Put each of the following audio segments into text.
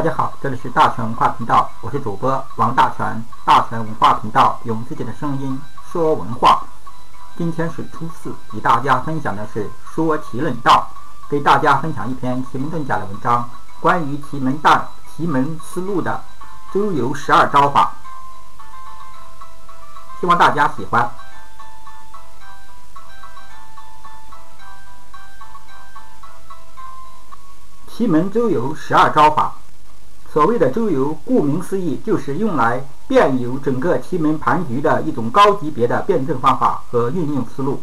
大家好，这里是大全文化频道，我是主播王大全。大全文化频道用自己的声音说文化。今天是初四，与大家分享的是说奇论道，给大家分享一篇奇门遁甲的文章，关于奇门大奇门思路的周游十二招法，希望大家喜欢。奇门周游十二招法，所谓的周游，顾名思义，就是用来遍游整个奇门盘局的一种高级别的辩证方法和运用思路，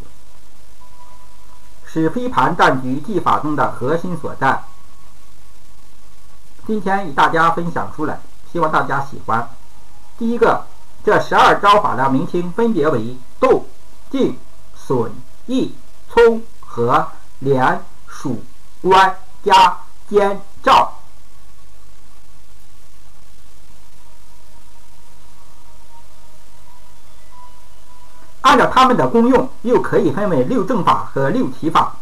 是飞盘战局技法中的核心所在。今天与大家分享出来，希望大家喜欢。第一个，这十二招法的名称分别为动、静、损、益、冲、合、连、属、关、加。监照，按照它们的功用，又可以分为六正法和六体法。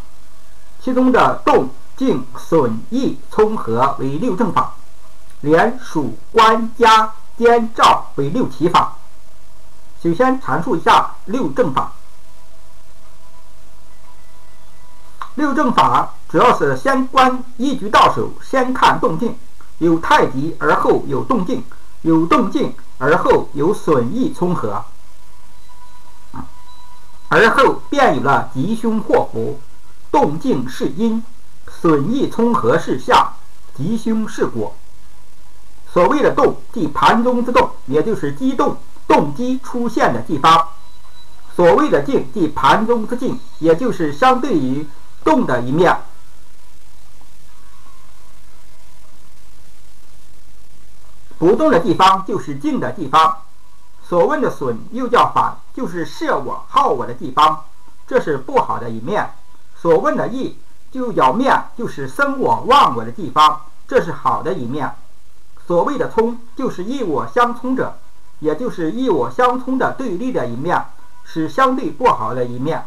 其中的动、静、损、益、冲、合为六正法，连、属、关、加、监、照为六体法。首先阐述一下六正法。六正法主要是先观一局到手，先看动静，有太极而后有动静，有动静而后有损益冲合，而后便有了吉凶祸福。动静是因，损益冲合是相，吉凶是果。所谓的动，即盘中之动，也就是机动动机出现的地方；所谓的静，即盘中之静，也就是相对于。动的一面，不动的地方就是静的地方。所问的损又叫反，就是摄我好我的地方，这是不好的一面。所问的义就叫面，就是生我忘我的地方，这是好的一面。所谓的冲就是益我相冲者，也就是益我相冲的对立的一面，是相对不好的一面。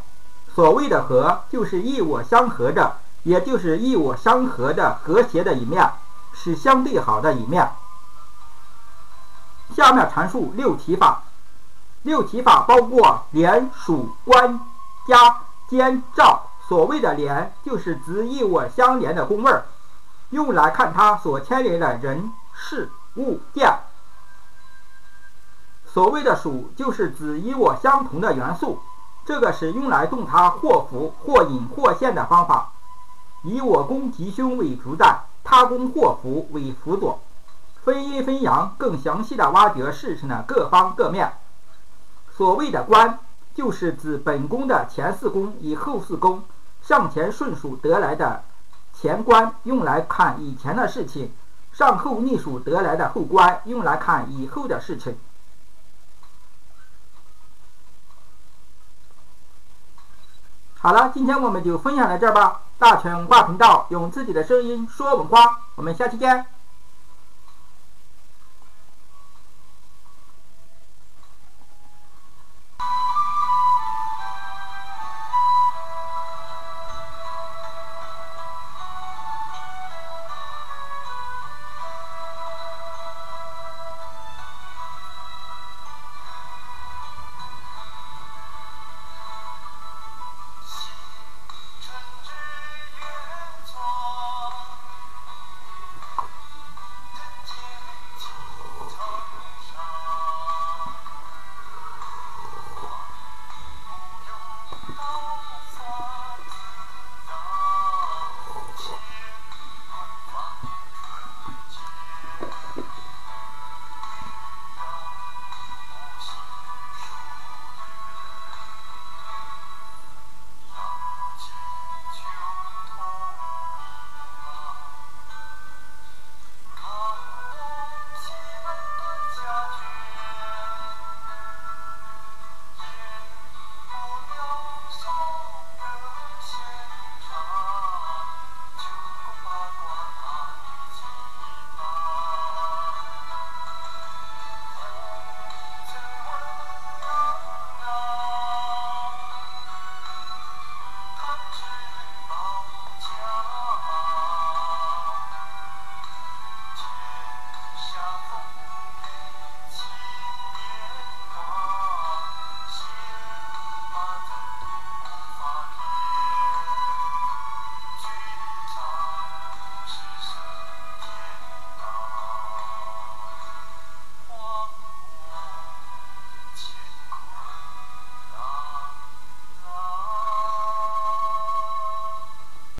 所谓的和，就是异我相合着，也就是异我相合的和谐的一面，是相对好的一面。下面阐述六提法。六体法包括连、属、官、加、监、照。所谓的连，就是指异我相连的宫位，用来看它所牵连的人、事、物、件。所谓的属，就是指与我相同的元素。这个是用来动它祸福、或隐或现的方法，以我宫吉凶为主宰，他宫祸福为辅佐，分阴分阳，更详细的挖掘事情的各方各面。所谓的官，就是指本宫的前四宫与后四宫向前顺数得来的前官，用来看以前的事情；上后逆数得来的后官，用来看以后的事情。好了，今天我们就分享到这儿吧。大全文化频道用自己的声音说文化，我们下期见。